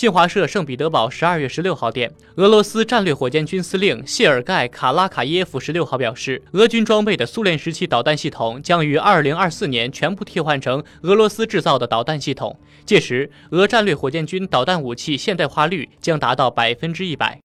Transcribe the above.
新华社圣彼得堡十二月十六号电俄罗斯战略火箭军司令谢尔盖卡拉卡耶夫十六号表示俄军装备的苏联时期导弹系统将于二零二四年全部替换成俄罗斯制造的导弹系统届时俄战略火箭军导弹武器现代化率将达到百分之一百。